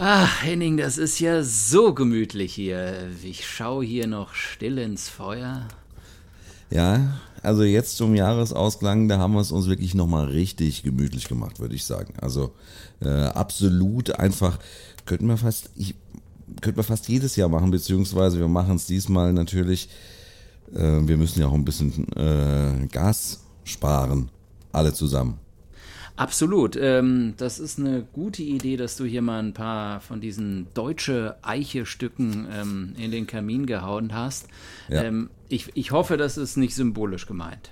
Ach, Henning, das ist ja so gemütlich hier. Ich schaue hier noch still ins Feuer. Ja, also jetzt zum Jahresausklang, da haben wir es uns wirklich nochmal richtig gemütlich gemacht, würde ich sagen. Also äh, absolut einfach, könnten wir fast, ich, könnten wir fast jedes Jahr machen, beziehungsweise wir machen es diesmal natürlich, äh, wir müssen ja auch ein bisschen äh, Gas sparen, alle zusammen. Absolut. Ähm, das ist eine gute Idee, dass du hier mal ein paar von diesen deutsche Eiche-Stücken ähm, in den Kamin gehauen hast. Ja. Ähm, ich, ich hoffe, das ist nicht symbolisch gemeint.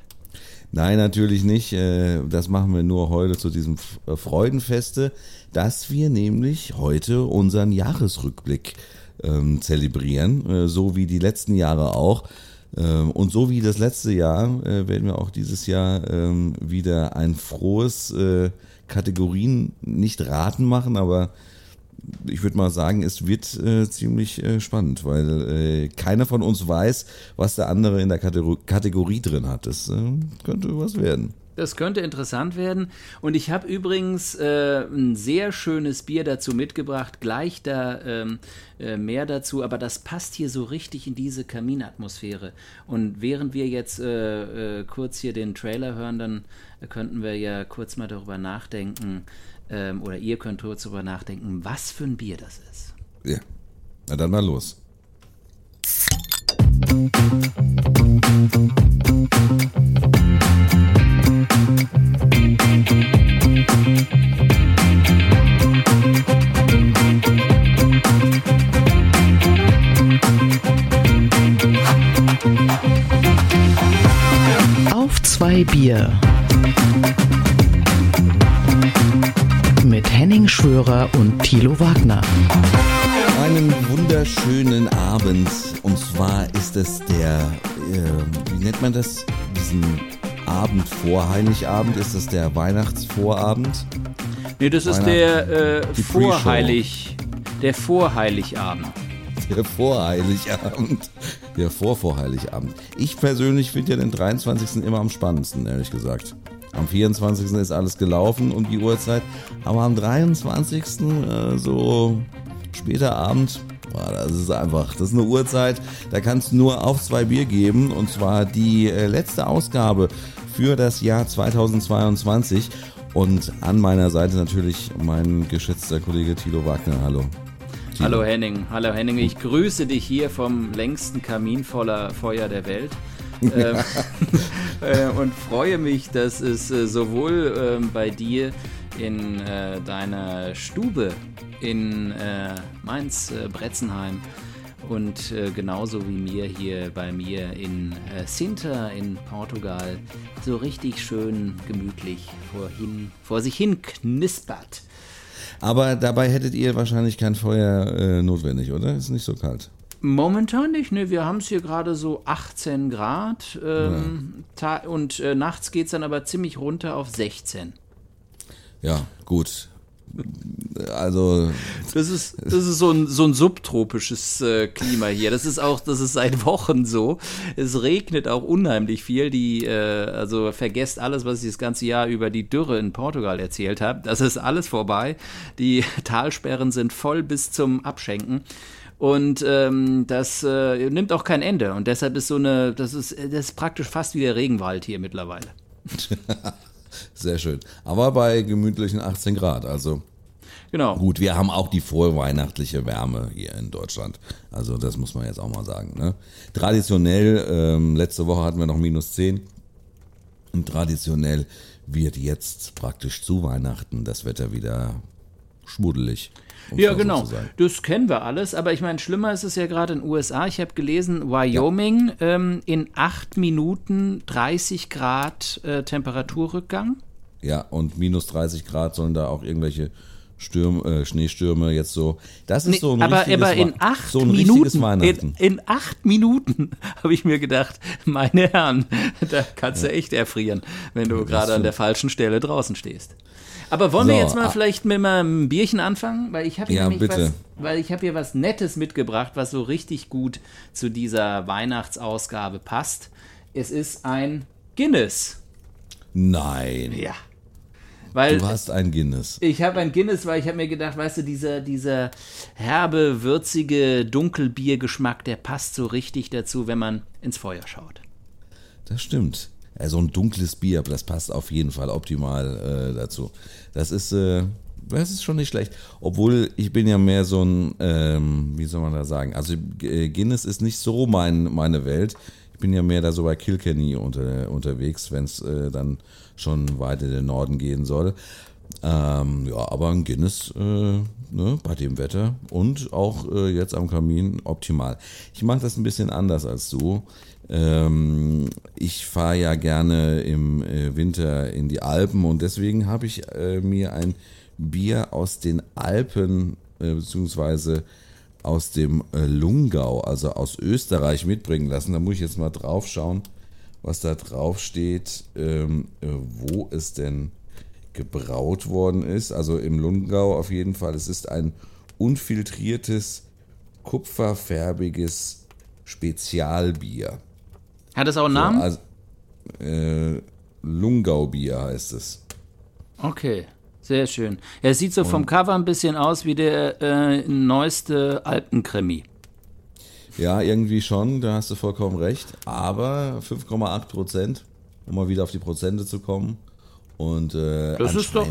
Nein, natürlich nicht. Äh, das machen wir nur heute zu diesem äh, Freudenfeste, dass wir nämlich heute unseren Jahresrückblick ähm, zelebrieren, äh, so wie die letzten Jahre auch. Ähm, und so wie das letzte Jahr äh, werden wir auch dieses Jahr ähm, wieder ein frohes äh, Kategorien nicht raten machen, aber ich würde mal sagen, es wird äh, ziemlich äh, spannend, weil äh, keiner von uns weiß, was der andere in der Kategor Kategorie drin hat. Das äh, könnte was werden. Das könnte interessant werden. Und ich habe übrigens äh, ein sehr schönes Bier dazu mitgebracht. Gleich da ähm, äh, mehr dazu. Aber das passt hier so richtig in diese Kaminatmosphäre. Und während wir jetzt äh, äh kurz hier den Trailer hören, dann könnten wir ja kurz mal darüber nachdenken. Ähm, oder ihr könnt kurz darüber nachdenken, was für ein Bier das ist. Ja. Na dann mal los. Auf zwei Bier. Mit Henning Schwörer und Thilo Wagner. Einen wunderschönen Abend. Und zwar ist es der, äh, wie nennt man das? Diesen Abend vor Heiligabend? Ist das der Weihnachtsvorabend? Nee, das ist der äh, Vorheilig, der Vorheiligabend. Der Vorheiligabend. Der Vorvorheiligabend. Ich persönlich finde ja den 23. immer am spannendsten, ehrlich gesagt. Am 24. ist alles gelaufen um die Uhrzeit. Aber am 23. Äh, so später Abend, boah, das ist einfach, das ist eine Uhrzeit, da kannst du nur auf zwei Bier geben. Und zwar die äh, letzte Ausgabe für das Jahr 2022. Und an meiner Seite natürlich mein geschätzter Kollege Tilo Wagner. Hallo. Tilo. Hallo Henning. Hallo Henning. Ich grüße dich hier vom längsten Kamin voller Feuer der Welt. ähm, äh, und freue mich, dass es äh, sowohl äh, bei dir in äh, deiner Stube in Mainz-Bretzenheim und äh, genauso wie mir hier bei mir in äh, Sinter in Portugal so richtig schön gemütlich vorhin, vor sich hin knispert. Aber dabei hättet ihr wahrscheinlich kein Feuer äh, notwendig, oder? Ist nicht so kalt. Momentan nicht, ne? Wir haben es hier gerade so 18 Grad ähm, ja. und äh, nachts geht es dann aber ziemlich runter auf 16. Ja, gut. Also. Das ist, das ist so ein, so ein subtropisches äh, Klima hier. Das ist auch, das ist seit Wochen so. Es regnet auch unheimlich viel. Die, äh, also vergesst alles, was ich das ganze Jahr über die Dürre in Portugal erzählt habe. Das ist alles vorbei. Die Talsperren sind voll bis zum Abschenken. Und ähm, das äh, nimmt auch kein Ende. Und deshalb ist so eine, das ist, das ist praktisch fast wie der Regenwald hier mittlerweile. Sehr schön. Aber bei gemütlichen 18 Grad, also. Genau. Gut, wir haben auch die vorweihnachtliche Wärme hier in Deutschland. Also das muss man jetzt auch mal sagen. Ne? Traditionell, ähm, letzte Woche hatten wir noch minus 10. Und traditionell wird jetzt praktisch zu Weihnachten das Wetter wieder schmuddelig. Um ja, genau. So das kennen wir alles. Aber ich meine, schlimmer ist es ja gerade in den USA. Ich habe gelesen, Wyoming ja. ähm, in acht Minuten 30 Grad äh, Temperaturrückgang. Ja, und minus 30 Grad sollen da auch irgendwelche Stürm, äh, Schneestürme jetzt so. Das ist nee, so ein aber, aber in acht so ein Minuten, in, in, acht Minuten habe ich mir gedacht, meine Herren, da kannst du echt erfrieren, wenn du gerade an der falschen Stelle draußen stehst. Aber wollen so, wir jetzt mal ah. vielleicht mit einem Bierchen anfangen? Weil ich habe ja, was, weil ich hab hier was Nettes mitgebracht, was so richtig gut zu dieser Weihnachtsausgabe passt. Es ist ein Guinness. Nein. Ja. Weil Du hast ein Guinness. ich habe ein Guinness, weil ich habe mir gedacht, weißt du, dieser, dieser herbe, würzige Dunkelbiergeschmack, der passt so richtig dazu, wenn man ins Feuer schaut. Das stimmt. Ja, so ein dunkles Bier, das passt auf jeden Fall optimal äh, dazu. Das ist, äh, das ist schon nicht schlecht. Obwohl ich bin ja mehr so ein, ähm, wie soll man da sagen? Also äh, Guinness ist nicht so mein, meine Welt. Ich bin ja mehr da so bei Kilkenny unter, unterwegs, wenn es äh, dann schon weit in den Norden gehen soll. Ähm, ja, aber ein Guinness äh, ne, bei dem Wetter und auch äh, jetzt am Kamin optimal. Ich mache das ein bisschen anders als du. Ähm, ich fahre ja gerne im äh, Winter in die Alpen und deswegen habe ich äh, mir ein Bier aus den Alpen äh, beziehungsweise aus dem äh, Lungau, also aus Österreich mitbringen lassen. Da muss ich jetzt mal drauf schauen, was da drauf steht, ähm, äh, wo es denn gebraut worden ist. Also im Lungau auf jeden Fall. Es ist ein unfiltriertes, kupferfärbiges Spezialbier. Hat das auch einen Namen? Also, äh, Lungau-Bier heißt es. Okay, sehr schön. Es sieht so vom Cover ein bisschen aus wie der äh, neueste Alpenkrimi. Ja, irgendwie schon, da hast du vollkommen recht. Aber 5,8 Prozent, um mal wieder auf die Prozente zu kommen. Und äh, Das ist doch,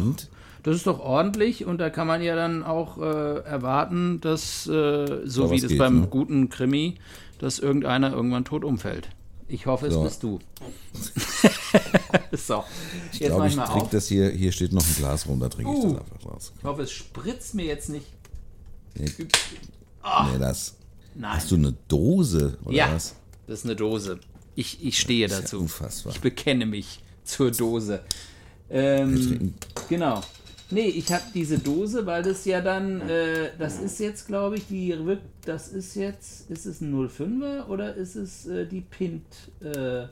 das ist doch ordentlich und da kann man ja dann auch äh, erwarten, dass, äh, so Ja, wie das geht, beim ne? guten Krimi, dass irgendeiner irgendwann tot umfällt. Ich hoffe, es So. bist du. so, ich jetzt mach glaube, ich ich mal trinke auf. das hier, hier steht noch ein Glas rum, da trinke ich Uh. das einfach raus. Ich hoffe, es spritzt mir jetzt nicht. Nee, Ah. nee, das. Nein. Hast du eine Dose oder ja, was? das ist eine Dose. Ich, ich stehe ist ja dazu. unfassbar. Ich bekenne mich zur Dose. Ähm, genau. Nee, ich habe diese Dose, weil das ja dann, äh, das ist jetzt, glaube ich, die, das ist jetzt, ist es ein 05er oder ist es äh, die Pint-Fassung?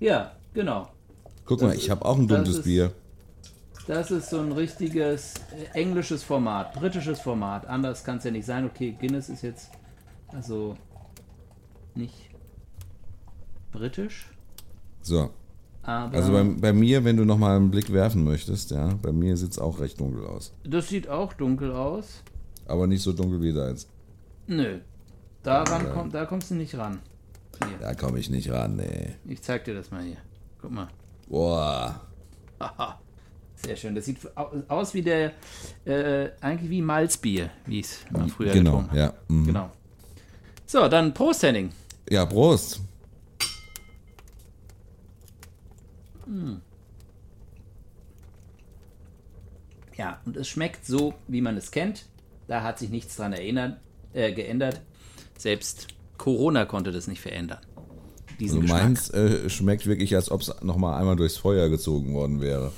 ja, genau. Guck Das mal, ich habe auch ein dunkles Bier. Das ist so ein richtiges äh, englisches Format, britisches Format. Anders kann es ja nicht sein. Okay, Guinness ist jetzt also nicht britisch, So, aber also bei, bei mir, wenn du noch mal einen Blick werfen möchtest, ja, bei mir sieht es auch recht dunkel aus. das sieht auch dunkel aus. Aber nicht so dunkel wie deins. Nö, daran komm, da kommst du nicht ran. Hier, Da komme ich nicht ran, nee. ich zeig dir das mal hier. Guck mal. Boah. Sehr schön. Das sieht au- aus wie der, äh, eigentlich wie Malzbier, wie es man früher Genau, getrunken hat. ja. mhm. Genau. So, dann Prost, Henning. Ja, Prost. Ja, und es schmeckt so, wie man es kennt. Da hat sich nichts dran erinnert, äh, geändert. Selbst Corona konnte das nicht verändern. Diesen Also meins äh, schmeckt wirklich, als ob es noch mal einmal durchs Feuer gezogen worden wäre.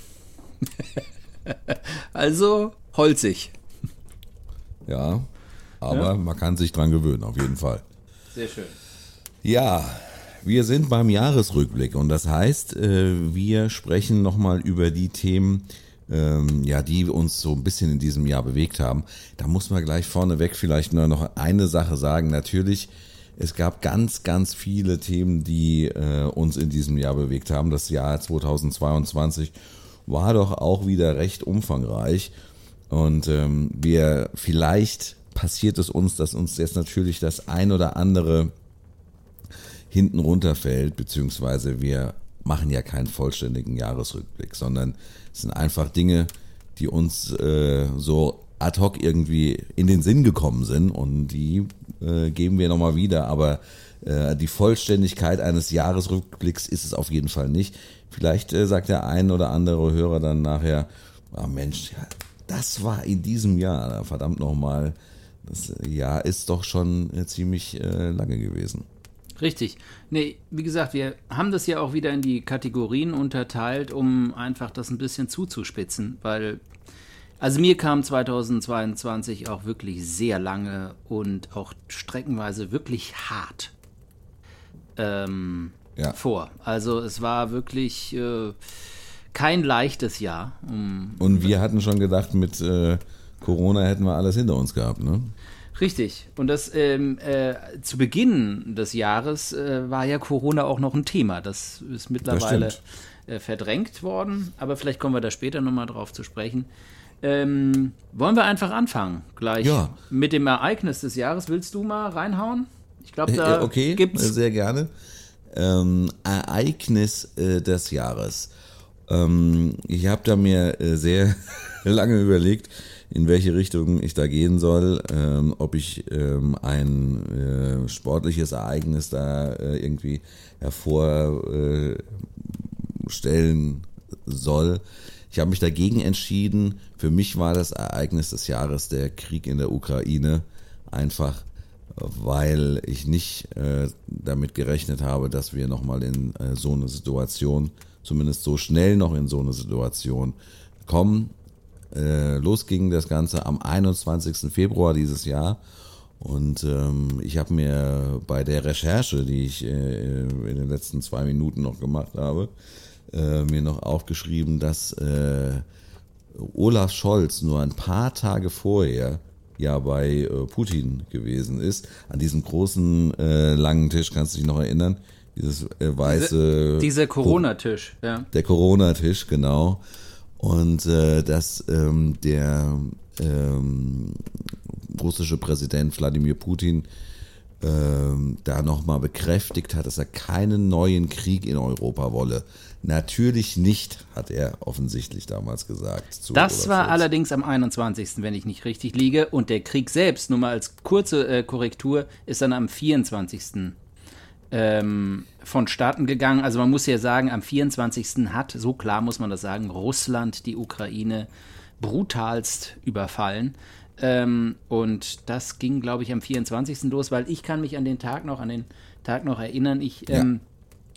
Also holzig. Ja, aber Ja. man kann sich dran gewöhnen, auf jeden Fall. Sehr schön. Ja, wir sind beim Jahresrückblick und das heißt, äh, wir sprechen nochmal über die Themen, ähm, ja, die uns so ein bisschen in diesem Jahr bewegt haben. Da muss man gleich vorneweg vielleicht nur noch eine Sache sagen. Natürlich, es gab ganz, ganz viele Themen, die äh, uns in diesem Jahr bewegt haben. Das Jahr 2022 war doch auch wieder recht umfangreich. Und ähm, wir vielleicht passiert es uns, dass uns jetzt natürlich das ein oder andere hinten runterfällt, beziehungsweise wir machen ja keinen vollständigen Jahresrückblick, sondern es sind einfach Dinge, die uns äh, so ad hoc irgendwie in den Sinn gekommen sind und die äh, geben wir nochmal wieder, aber äh, die Vollständigkeit eines Jahresrückblicks ist es auf jeden Fall nicht. Vielleicht äh, sagt der ein oder andere Hörer dann nachher, ah Mensch, ja, das war in diesem Jahr, verdammt nochmal, das Jahr ist doch schon äh, ziemlich äh, lange gewesen. Richtig. Nee, wie gesagt, wir haben das ja auch wieder in die Kategorien unterteilt, um einfach das ein bisschen zuzuspitzen, weil also mir kam 2022 auch wirklich sehr lange und auch streckenweise wirklich hart ähm, Ja. vor. Also es war wirklich äh, kein leichtes Jahr. Um, Und wir hatten schon gedacht, mit äh, Corona hätten wir alles hinter uns gehabt, ne? Richtig. Und das ähm, äh, zu Beginn des Jahres äh, war ja Corona auch noch ein Thema. Das ist mittlerweile Das äh, verdrängt worden, aber vielleicht kommen wir da später nochmal drauf zu sprechen. Ähm, wollen wir einfach anfangen gleich Ja. mit dem Ereignis des Jahres? Willst du mal reinhauen? Ich glaube, da Äh, okay, gibt's sehr gerne. Ähm, Ereignis äh, des Jahres. Ähm, ich habe da mir äh, sehr lange überlegt, in welche Richtung ich da gehen soll, ähm, ob ich ähm, ein äh, sportliches Ereignis da äh, irgendwie hervorstellen äh, soll. Ich habe mich dagegen entschieden. Für mich war das Ereignis des Jahres der Krieg in der Ukraine. Einfach weil ich nicht äh, damit gerechnet habe, dass wir nochmal in äh, so eine Situation, zumindest so schnell noch in so eine Situation kommen. Äh, los ging das Ganze am 21. Februar dieses Jahr. Und ähm, ich habe mir bei der Recherche, die ich äh, in den letzten zwei Minuten noch gemacht habe, äh, mir noch aufgeschrieben, dass äh, Olaf Scholz nur ein paar Tage vorher ja bei äh, Putin gewesen ist. An diesem großen äh, langen Tisch, kannst du dich noch erinnern? Dieses äh, weiße. dieser Corona-Tisch. Ja. Der Corona-Tisch, genau. Und äh, dass ähm, der ähm, russische Präsident Wladimir Putin ähm, da nochmal bekräftigt hat, dass er keinen neuen Krieg in Europa wolle. Natürlich nicht, hat er offensichtlich damals gesagt. Das war allerdings am 21., wenn ich nicht richtig liege. Und der Krieg selbst, nur mal als kurze äh, Korrektur, ist dann am 24. Ähm, vonstatten gegangen. Also man muss ja sagen, am 24. hat, so klar muss man das sagen, Russland die Ukraine brutalst überfallen. Ähm, und das ging, glaube ich, am 24. los, weil ich kann mich an den Tag noch, an den Tag noch erinnern. Ich ähm,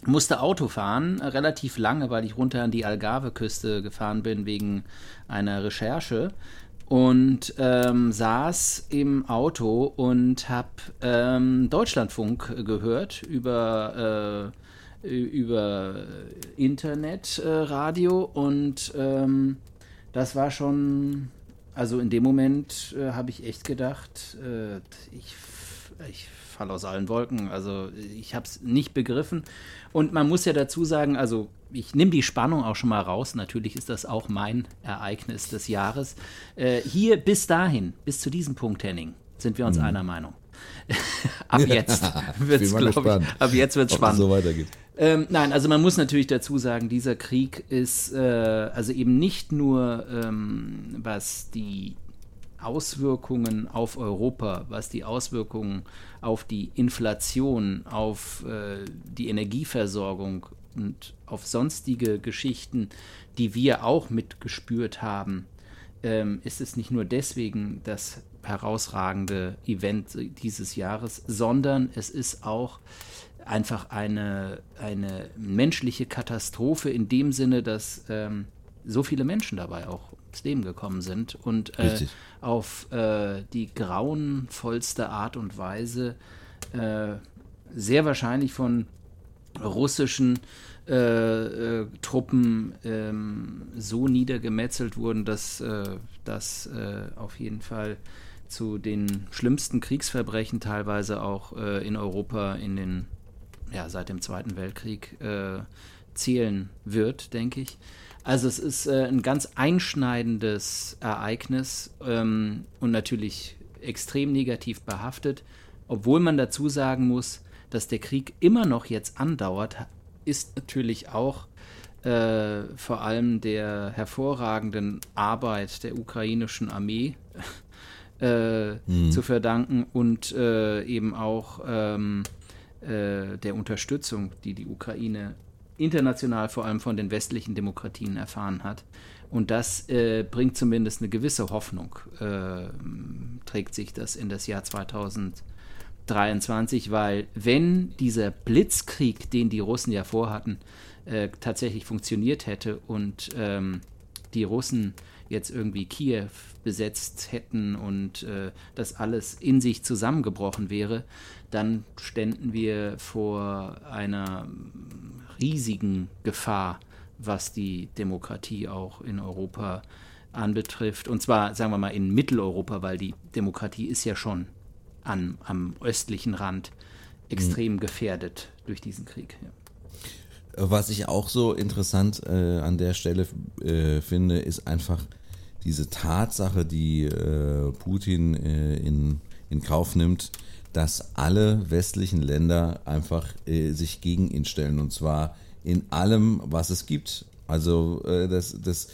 musste Auto fahren, äh, relativ lange, weil ich runter an die Algarve-Küste gefahren bin wegen einer Recherche und ähm, saß im Auto und habe ähm, Deutschlandfunk gehört über, äh, über Internetradio äh, und ähm, das war schon, also in dem Moment äh, habe ich echt gedacht, äh, ich, ich falle aus allen Wolken. Also ich habe es nicht begriffen. Und man muss ja dazu sagen, also ich nehme die Spannung auch schon mal raus. Natürlich ist das auch mein Ereignis des Jahres. Äh, hier bis dahin, bis zu diesem Punkt, Henning, sind wir uns einer Meinung. ab jetzt wird es, glaube ich, ab jetzt wird es spannend. so weitergeht. Ähm, nein, also man muss natürlich dazu sagen, dieser Krieg ist äh, also eben nicht nur ähm, was die Auswirkungen auf Europa, was die Auswirkungen auf die Inflation, auf äh, die Energieversorgung und auf sonstige Geschichten, die wir auch mitgespürt haben, ähm, ist es nicht nur deswegen das herausragende Event dieses Jahres, sondern es ist auch einfach eine, eine menschliche Katastrophe in dem Sinne, dass ähm, so viele Menschen dabei auch ums Leben gekommen sind und äh, auf äh, die grauenvollste Art und Weise äh, sehr wahrscheinlich von russischen äh, äh, Truppen ähm, so niedergemetzelt wurden, dass äh, das auf jeden Fall zu den schlimmsten Kriegsverbrechen teilweise auch in Europa in den ja, seit dem Zweiten Weltkrieg äh, zählen wird, denke ich. Also es ist äh, ein ganz einschneidendes Ereignis ähm, und natürlich extrem negativ behaftet, obwohl man dazu sagen muss, dass der Krieg immer noch jetzt andauert, ist natürlich auch äh, vor allem der hervorragenden Arbeit der ukrainischen Armee äh, zu verdanken und äh, eben auch ähm, äh, der Unterstützung, die die Ukraine international vor allem von den westlichen Demokratien erfahren hat. Und das äh, bringt zumindest eine gewisse Hoffnung, äh, trägt sich das in das Jahr 2023, weil wenn dieser Blitzkrieg, den die Russen ja vorhatten, äh, tatsächlich funktioniert hätte und ähm, die Russen jetzt irgendwie Kiew besetzt hätten und äh, das alles in sich zusammengebrochen wäre, dann ständen wir vor einer riesigen Gefahr, was die Demokratie auch in Europa anbetrifft. Und zwar, sagen wir mal, in Mitteleuropa, weil die Demokratie ist ja schon an, am östlichen Rand extrem mhm. gefährdet durch diesen Krieg. Ja. Was ich auch so interessant äh, an der Stelle äh, finde, ist einfach diese Tatsache, die äh, Putin äh, in, in Kauf nimmt, dass alle westlichen Länder einfach äh, sich gegen ihn stellen und zwar in allem, was es gibt. Also äh, das, das,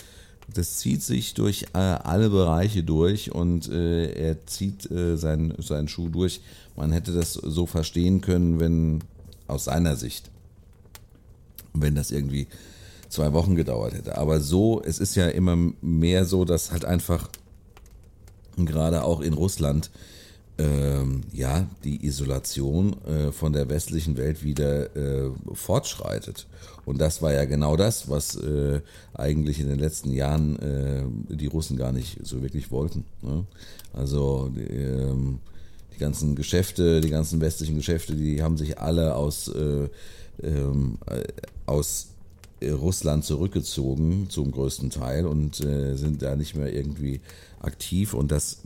das zieht sich durch alle Bereiche durch und er zieht seinen, seinen Schuh durch. Man hätte das so verstehen können, wenn aus seiner Sicht wenn das irgendwie zwei Wochen gedauert hätte. Aber so, es ist ja immer mehr so, dass halt einfach gerade auch in Russland ähm, ja die Isolation äh, von der westlichen Welt wieder äh, fortschreitet. Und das war ja genau das, was äh, eigentlich in den letzten Jahren äh, die Russen gar nicht so wirklich wollten. Ne? Also ähm, die ganzen Geschäfte, die ganzen westlichen Geschäfte, die haben sich alle aus äh, ähm, äh, aus Russland zurückgezogen zum größten Teil und äh, sind da nicht mehr irgendwie aktiv und das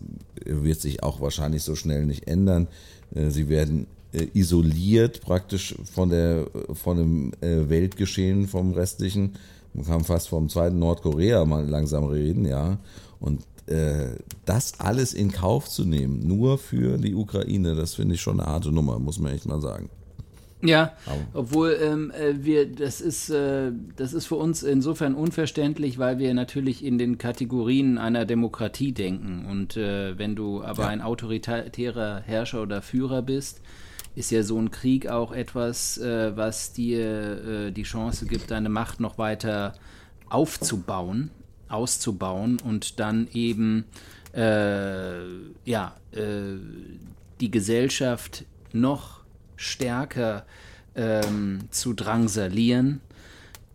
wird sich auch wahrscheinlich so schnell nicht ändern. Äh, sie werden äh, isoliert praktisch von der von dem äh, Weltgeschehen vom restlichen. Man kann fast vom zweiten Nordkorea mal langsam reden, ja. Und äh, das alles in Kauf zu nehmen, nur für die Ukraine, das finde ich schon eine harte Nummer, muss man echt mal sagen. Ja, obwohl ähm, äh, wir, das ist, äh, das ist für uns insofern unverständlich, weil wir natürlich in den Kategorien einer Demokratie denken. Und äh, wenn du aber ja. ein autoritärer Herrscher oder Führer bist, ist ja so ein Krieg auch etwas, äh, was dir äh, die Chance gibt, deine Macht noch weiter aufzubauen, auszubauen und dann eben äh, ja die Gesellschaft noch stärker ähm, zu drangsalieren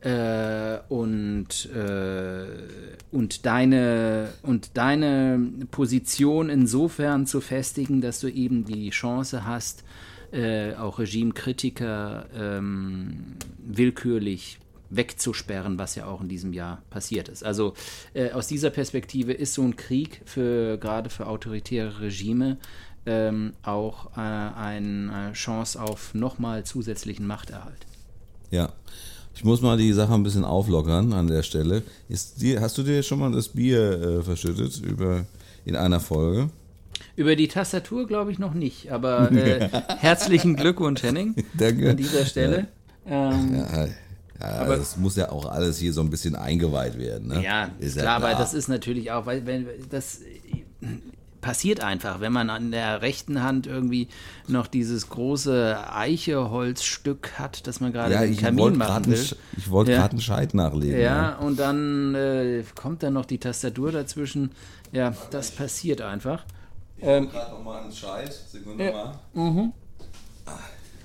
äh, und, äh, und, deine, und deine Position insofern zu festigen, dass du eben die Chance hast, äh, auch Regimekritiker ähm, willkürlich wegzusperren, was ja auch in diesem Jahr passiert ist. Also äh, aus dieser Perspektive ist so ein Krieg für gerade für autoritäre Regime ähm, auch äh, eine Chance auf nochmal zusätzlichen Machterhalt. Ja. Ich muss mal die Sache ein bisschen auflockern an der Stelle. Ist die, hast du dir schon mal das Bier äh, verschüttet über, in einer Folge? Über die Tastatur glaube ich noch nicht, aber äh, herzlichen Glückwunsch, Henning. Danke. An dieser Stelle. Ja. Ähm, ja, ja, aber das muss ja auch alles hier so ein bisschen eingeweiht werden. Ne? Ja, ist klar, ja klar, aber das ist natürlich auch, weil wenn das passiert einfach, wenn man an der rechten Hand irgendwie noch dieses große Eicheholzstück hat, das man gerade ja, im Kamin machen will. ich wollte ja. gerade einen Scheit nachlegen. Ja, ja. und dann äh, kommt dann noch die Tastatur dazwischen. Ja, das passiert einfach. Ich ähm, gerade nochmal einen Scheit. Sekunde ja. mal. Mhm.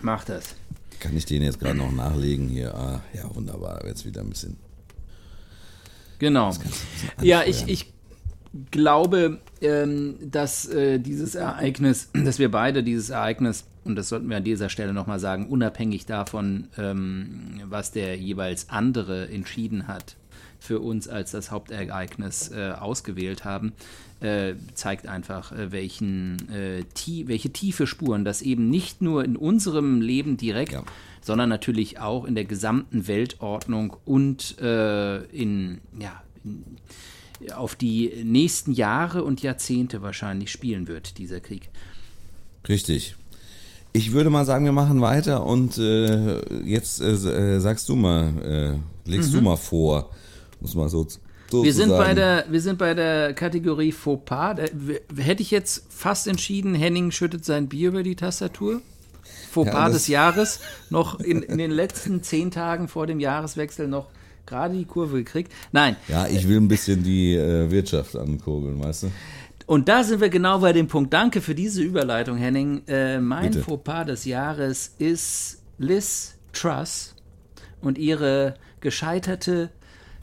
Mach das. Kann ich den jetzt gerade noch nachlegen hier? Ah, ja, wunderbar. Jetzt wieder ein bisschen. Genau. Ja, ich, ich glaube, ähm, dass äh, dieses Ereignis, dass wir beide dieses Ereignis, und das sollten wir an dieser Stelle nochmal sagen, unabhängig davon, ähm, was der jeweils andere entschieden hat, für uns als das Hauptereignis äh, ausgewählt haben, äh, zeigt einfach, äh, welchen, äh, tie welche tiefe Spuren das eben nicht nur in unserem Leben direkt, ja. sondern natürlich auch in der gesamten Weltordnung und äh, in, ja, in, auf die nächsten Jahre und Jahrzehnte wahrscheinlich spielen wird, dieser Krieg. Richtig. Ich würde mal sagen, wir machen weiter und äh, jetzt äh, äh sagst du mal, äh, legst mhm. du mal vor, muss mal so. so wir sind, bei der, wir sind bei der Kategorie Fauxpas. Da, hätte ich jetzt fast entschieden, Henning schüttet sein Bier über die Tastatur. Fauxpas ja, des Jahres, noch in, in den letzten zehn Tagen vor dem Jahreswechsel noch gerade die Kurve gekriegt. Nein. Ja, ich will ein bisschen die äh, Wirtschaft ankurbeln, weißt du? Und da sind wir genau bei dem Punkt. Danke für diese Überleitung, Henning. Äh, mein Bitte. Fauxpas des Jahres ist Liz Truss und ihre gescheiterte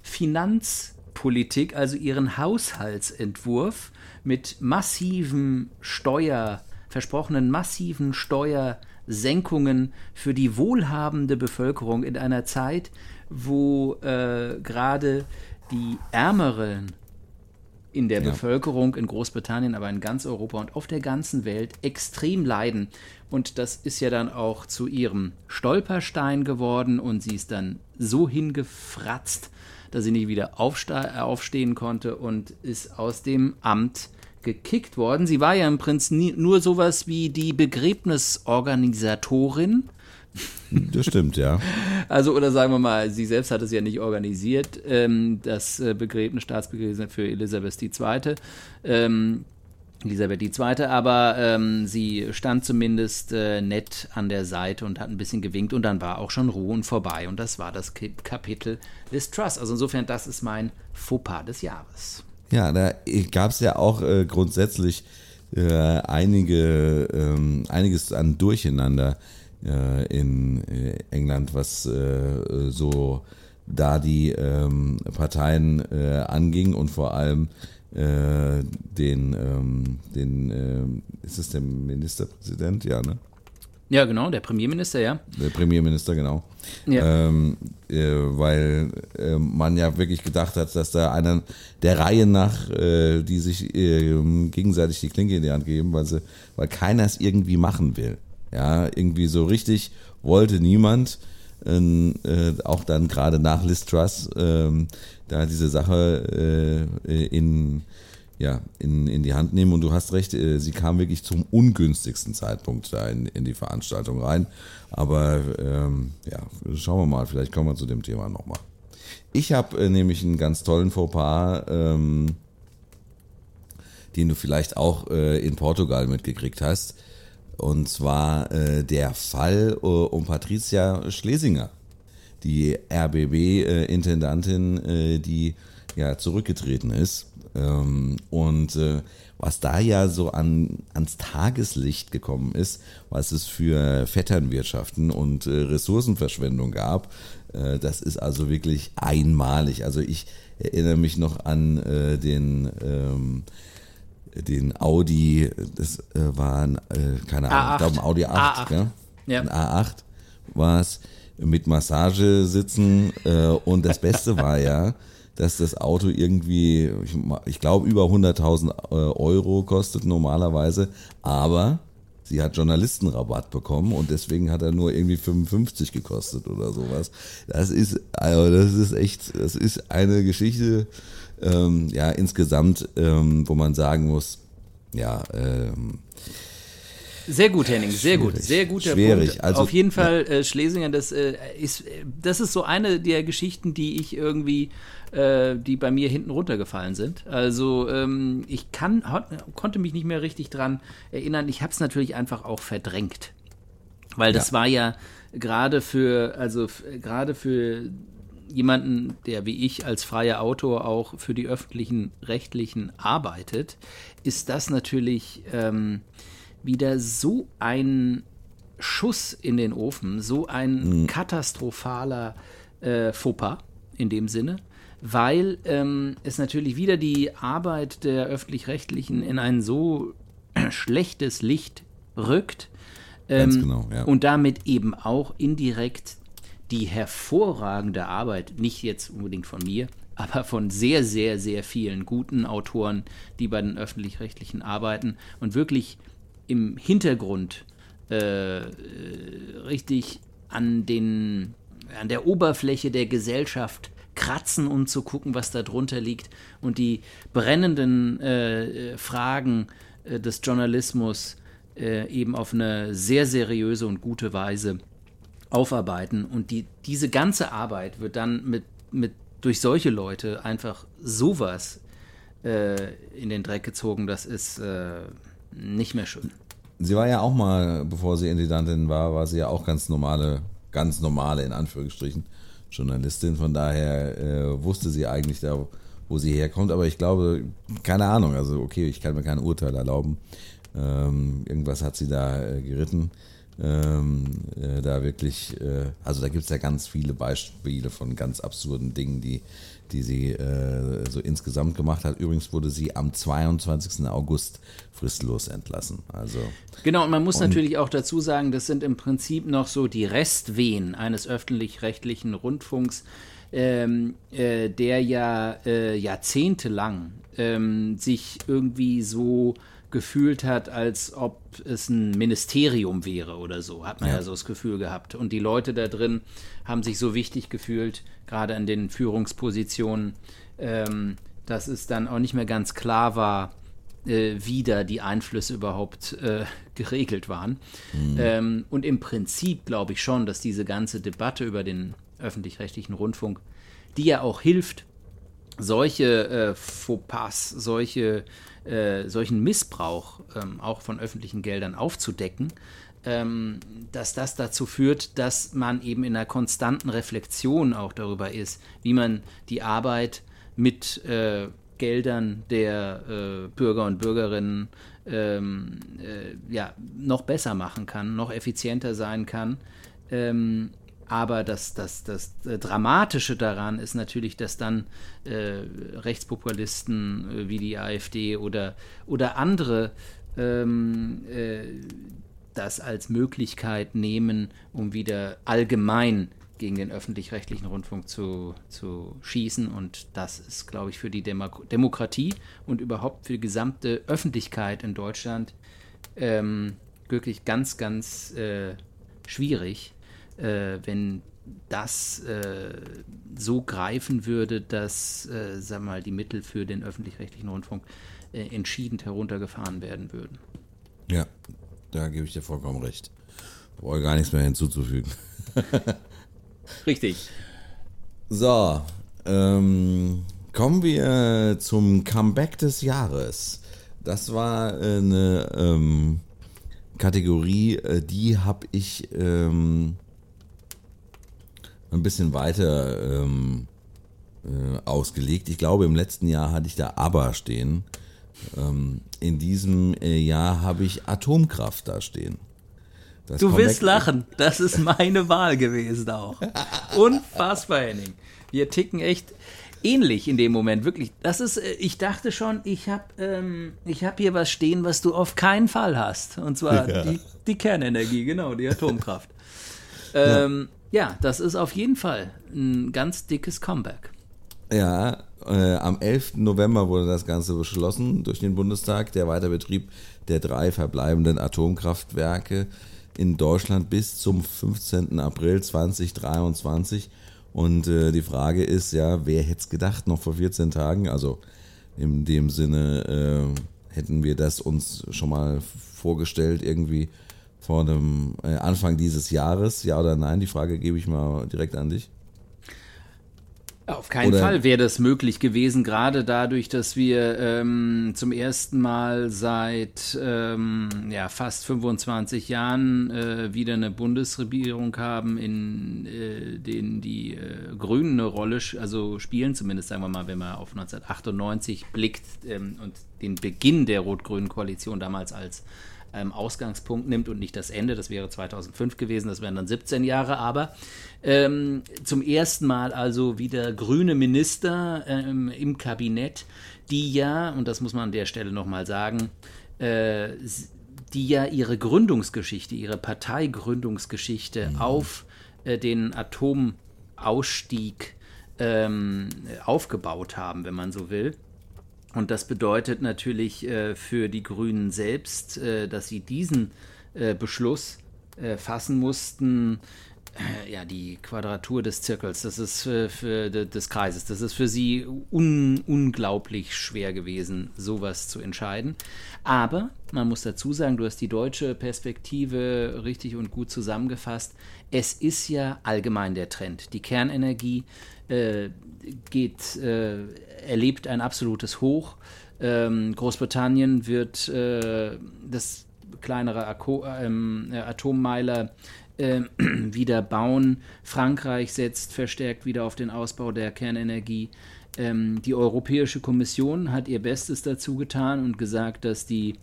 Finanzpolitik, also ihren Haushaltsentwurf mit massiven Steuer, versprochenen massiven Steuersenkungen für die wohlhabende Bevölkerung in einer Zeit, wo äh, gerade die Ärmeren in der Ja. Bevölkerung in Großbritannien, aber in ganz Europa und auf der ganzen Welt extrem leiden. Und das ist ja dann auch zu ihrem Stolperstein geworden und sie ist dann so hingefratzt, dass sie nicht wieder aufsta- aufstehen konnte und ist aus dem Amt gekickt worden. Sie war ja im Prinzip nur sowas wie die Begräbnisorganisatorin. Das stimmt, ja. Also, oder sagen wir mal, sie selbst hat es ja nicht organisiert, ähm, das äh, Begräbnis, Staatsbegräbnis für Elisabeth II. Ähm, Elisabeth II., aber ähm, sie stand zumindest äh, nett an der Seite und hat ein bisschen gewinkt und dann war auch schon Ruhe und vorbei. Und das war das Kapitel des Trusts. Also insofern, das ist mein Fauxpas des Jahres. Ja, da gab es ja auch äh, grundsätzlich äh, einige, ähm, einiges an Durcheinander in äh, England, was äh, so da die ähm, Parteien äh, anging und vor allem äh, den, ähm, den ähm, ist es der Ministerpräsident? Ja, ne? Ja, genau, der Premierminister, ja. Der Premierminister, genau. Ja. Ähm, äh, weil äh, man ja wirklich gedacht hat, dass da einer der Reihe nach, äh, die sich äh, gegenseitig die Klinke in die Hand geben, weil, sie, weil keiner es irgendwie machen will. Ja, irgendwie so richtig wollte niemand, ähm, äh, auch dann gerade nach Liz Truss, ähm, da diese Sache äh, in ja, in, in die Hand nehmen. Und du hast recht, äh, sie kam wirklich zum ungünstigsten Zeitpunkt da in, in die Veranstaltung rein. Aber ähm, ja, schauen wir mal, vielleicht kommen wir zu dem Thema nochmal. Ich habe äh, nämlich einen ganz tollen Fauxpas, ähm, den du vielleicht auch äh, in Portugal mitgekriegt hast. Und zwar äh, der Fall äh, um Patricia Schlesinger, die RBB-Intendantin, äh, die ja zurückgetreten ist. Ähm, und äh, was da ja so an, ans Tageslicht gekommen ist, was es für Vetternwirtschaften und äh, Ressourcenverschwendung gab, äh, das ist also wirklich einmalig. Also ich erinnere mich noch an äh, den ähm, den Audi, das äh, war ein, äh, keine Ahnung, ich glaube ein Audi 8, A8. Gell? Ja. ein A8 war es, mit Massage sitzen äh, und das Beste war ja, dass das Auto irgendwie, ich, ich glaube, über 100.000 äh, Euro kostet normalerweise, aber sie hat Journalistenrabatt bekommen und deswegen hat er nur irgendwie 55 gekostet oder sowas. Das ist, also das ist echt, das ist eine Geschichte, ähm, ja, insgesamt, ähm, wo man sagen muss, ja, ähm, Sehr gut, Henning, sehr gut, Schwierig. sehr guter Schwierig. Punkt. Also- Auf jeden Fall, äh, Schlesinger, das äh, ist, das ist so eine der Geschichten, die ich irgendwie, äh, die bei mir hinten runtergefallen sind. Also ähm, ich kann, konnte mich nicht mehr richtig dran erinnern. Ich habe es natürlich einfach auch verdrängt, weil das Ja. war ja gerade für, also gerade für jemanden, der wie ich als freier Autor auch für die öffentlichen Rechtlichen arbeitet, ist das natürlich ähm, wieder so ein Schuss in den Ofen, so ein katastrophaler äh, Fauxpas in dem Sinne, weil ähm, es natürlich wieder die Arbeit der öffentlich-rechtlichen in ein so schlechtes Licht rückt ähm, genau, ja. und damit eben auch indirekt die hervorragende Arbeit, nicht jetzt unbedingt von mir, aber von sehr, sehr, sehr vielen guten Autoren, die bei den öffentlich-rechtlichen arbeiten und wirklich im Hintergrund äh, richtig an den an der Oberfläche der Gesellschaft kratzen, um zu gucken, was da drunter liegt und die brennenden äh, Fragen äh, des Journalismus äh, eben auf eine sehr seriöse und gute Weise aufarbeiten. Und die, diese ganze Arbeit wird dann mit, mit durch solche Leute einfach sowas äh, in den Dreck gezogen, das ist äh, nicht mehr schön. Sie war ja auch mal, bevor sie Intendantin war, war sie ja auch ganz normale, ganz normale in Anführungsstrichen Journalistin. Von daher äh, wusste sie eigentlich da, wo sie herkommt. Aber ich glaube, keine Ahnung. Also okay, ich kann mir kein Urteil erlauben. Ähm, irgendwas hat sie da äh, geritten. Ähm, äh, da wirklich, äh, also da gibt es ja ganz viele Beispiele von ganz absurden Dingen, die, die sie äh, so insgesamt gemacht hat. Übrigens wurde sie am 22. August fristlos entlassen. Also Genau, und man muss natürlich auch dazu sagen, das sind im Prinzip noch so die Restwehen eines öffentlich-rechtlichen Rundfunks, ähm, äh, der ja äh, jahrzehntelang ähm, sich irgendwie so gefühlt hat, als ob es ein Ministerium wäre oder so, hat man ja. ja so das Gefühl gehabt. Und die Leute da drin haben sich so wichtig gefühlt, gerade in den Führungspositionen, ähm, dass es dann auch nicht mehr ganz klar war, äh, wie da die Einflüsse überhaupt äh, geregelt waren. Mhm. Ähm, und im Prinzip glaube ich schon, dass diese ganze Debatte über den öffentlich-rechtlichen Rundfunk, die ja auch hilft, solche äh, Fauxpas, solche, äh, solchen Missbrauch ähm, auch von öffentlichen Geldern aufzudecken, ähm, dass das dazu führt, dass man eben in einer konstanten Reflexion auch darüber ist, wie man die Arbeit mit äh, Geldern der äh, Bürger und Bürgerinnen ähm, äh, ja, noch besser machen kann, noch effizienter sein kann. Ähm, aber das, das, das äh, Dramatische daran ist natürlich, dass dann äh, Rechtspopulisten äh, wie die AfD oder, oder andere ähm, äh, das als Möglichkeit nehmen, um wieder allgemein gegen den öffentlich-rechtlichen Rundfunk zu, zu schießen. Und das ist, glaube ich, für die Demo Demokratie und überhaupt für die gesamte Öffentlichkeit in Deutschland ähm, wirklich ganz, ganz äh, schwierig äh, wenn das äh, so greifen würde, dass, äh, sag mal, die Mittel für den öffentlich-rechtlichen Rundfunk äh, entschieden heruntergefahren werden würden. Ja, da gebe ich dir vollkommen recht. Brauche gar nichts mehr hinzuzufügen. Richtig. So, ähm, kommen wir zum Comeback des Jahres. Das war eine ähm, Kategorie, äh, die habe ich ähm, ein bisschen weiter ähm, äh, ausgelegt. Ich glaube, im letzten Jahr hatte ich da Aber stehen. Ähm, in diesem äh, Jahr habe ich Atomkraft da stehen. Das du wirst lachen. Das ist meine Wahl gewesen auch. Unfassbar, Henning. Wir ticken echt ähnlich in dem Moment, wirklich. Das ist, äh, ich dachte schon, ich habe ähm, hab hier was stehen, was du auf keinen Fall hast. Und zwar ja. die, die Kernenergie, genau, die Atomkraft. Ähm, ja, das ist auf jeden Fall ein ganz dickes Comeback. Ja, äh, am 11. November wurde das Ganze beschlossen durch den Bundestag, der Weiterbetrieb der drei verbleibenden Atomkraftwerke in Deutschland bis zum 15. April 2023. Und äh, die Frage ist ja, wer hätte es gedacht, noch vor 14 Tagen, also in dem Sinne äh, hätten wir das uns schon mal vorgestellt, irgendwie vor dem äh, Anfang dieses Jahres, ja oder nein? Die Frage gebe ich mal direkt an dich. Auf keinen Oder Fall wäre das möglich gewesen, gerade dadurch, dass wir ähm, zum ersten Mal seit ähm, ja, fast 25 Jahren äh, wieder eine Bundesregierung haben, in äh, denen die äh, Grünen eine Rolle also spielen, zumindest sagen wir mal, wenn man auf 1998 blickt ähm, und den Beginn der rot-grünen Koalition damals als ähm, Ausgangspunkt nimmt und nicht das Ende, das wäre 2005 gewesen, das wären dann 17 Jahre, aber ähm, zum ersten Mal also wieder grüne Minister ähm, im Kabinett, die ja, und das muss man an der Stelle nochmal sagen, äh, die ja ihre Gründungsgeschichte, ihre Parteigründungsgeschichte mhm. auf äh, den Atomausstieg ähm, aufgebaut haben, wenn man so will. Und das bedeutet natürlich äh, für die Grünen selbst, äh, dass sie diesen äh, Beschluss fassen mussten. Ja, die Quadratur des Zirkels, das ist für, für des Kreises, das ist für sie un, unglaublich schwer gewesen, sowas zu entscheiden. Aber man muss dazu sagen, du hast die deutsche Perspektive richtig und gut zusammengefasst. Es ist ja allgemein der Trend. Die Kernenergie äh, geht, äh, erlebt ein absolutes Hoch. Ähm, Großbritannien wird äh, das kleinere Ako ähm, äh, Atommeiler äh, wieder bauen. Frankreich setzt verstärkt wieder auf den Ausbau der Kernenergie. Ähm, die Europäische Kommission hat ihr Bestes dazu getan und gesagt, dass die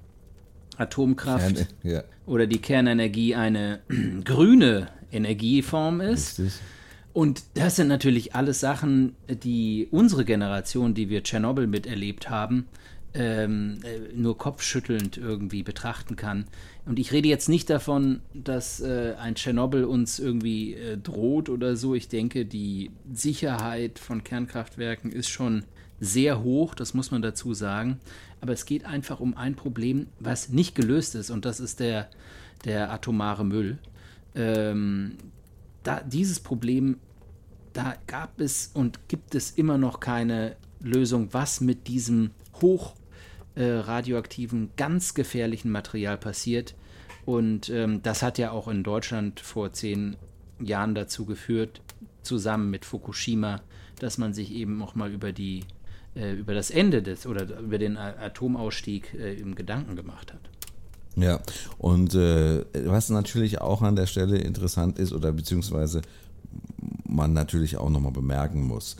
Atomkraft Kern, ja. oder die Kernenergie eine grüne Energieform ist. Richtig. Und das sind natürlich alles Sachen, die unsere Generation, die wir Tschernobyl miterlebt haben, ähm, äh, nur kopfschüttelnd irgendwie betrachten kann. Und ich rede jetzt nicht davon, dass äh, ein Tschernobyl uns irgendwie äh, droht oder so. Ich denke, die Sicherheit von Kernkraftwerken ist schon sehr hoch, das muss man dazu sagen. Aber es geht einfach um ein Problem, was nicht gelöst ist, und das ist der, der atomare Müll. Ähm, da, dieses Problem, da gab es und gibt es immer noch keine Lösung, was mit diesem hoch äh, radioaktiven, ganz gefährlichen Material passiert. Und ähm, das hat ja auch in Deutschland vor zehn Jahren dazu geführt, zusammen mit Fukushima, dass man sich eben auch mal über die äh, über das Ende des oder über den Atomausstieg äh, im Gedanken gemacht hat. Ja, und äh, was natürlich auch an der Stelle interessant ist oder beziehungsweise man natürlich auch nochmal bemerken muss,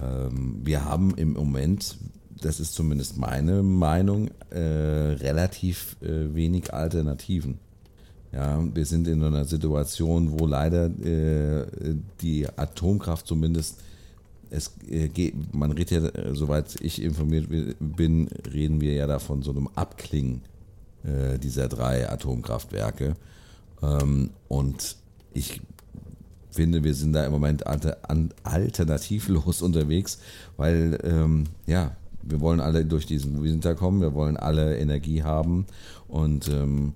ähm, wir haben im Moment, das ist zumindest meine Meinung, äh, relativ äh, wenig Alternativen. Ja, wir sind in einer Situation, wo leider äh, die Atomkraft zumindest es äh, geht, man redet ja, soweit ich informiert bin, reden wir ja davon so einem Abklingen äh, dieser drei Atomkraftwerke. Ähm, und ich finde, wir sind da im Moment alternativlos unterwegs, weil ähm, ja, wir wollen alle durch diesen Winter kommen, wir wollen alle Energie haben und ähm,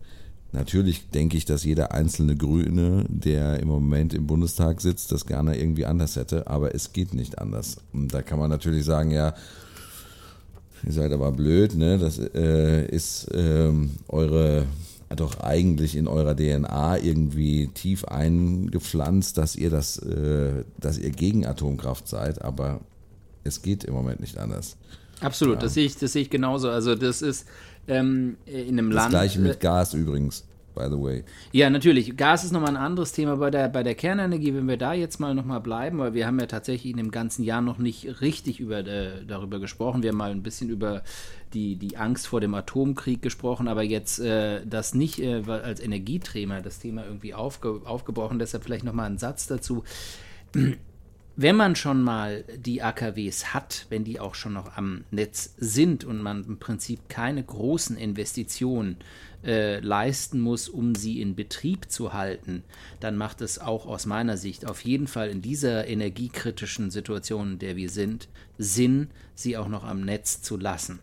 Natürlich denke ich, dass jeder einzelne Grüne, der im Moment im Bundestag sitzt, das gerne irgendwie anders hätte, aber es geht nicht anders. Und da kann man natürlich sagen, ja, ihr seid aber blöd, ne? Das äh, ist ähm, eure doch eigentlich in eurer DNA irgendwie tief eingepflanzt, dass ihr das, äh, dass ihr gegen Atomkraft seid, aber es geht im Moment nicht anders. Absolut, ja. das sehe ich, das sehe ich genauso. Also das ist ähm, in einem das Land. Das gleiche mit äh, Gas übrigens. By the way. Ja, natürlich. Gas ist nochmal ein anderes Thema bei der, bei der Kernenergie, wenn wir da jetzt mal nochmal bleiben, weil wir haben ja tatsächlich in dem ganzen Jahr noch nicht richtig über, äh, darüber gesprochen. Wir haben mal ein bisschen über die, die Angst vor dem Atomkrieg gesprochen, aber jetzt äh, das nicht äh, als Energiethema, das Thema irgendwie aufge, aufgebrochen. Deshalb vielleicht nochmal ein Satz dazu wenn man schon mal die AKWs hat, wenn die auch schon noch am Netz sind und man im Prinzip keine großen Investitionen äh, leisten muss, um sie in Betrieb zu halten, dann macht es auch aus meiner Sicht auf jeden Fall in dieser energiekritischen Situation, in der wir sind, Sinn, sie auch noch am Netz zu lassen.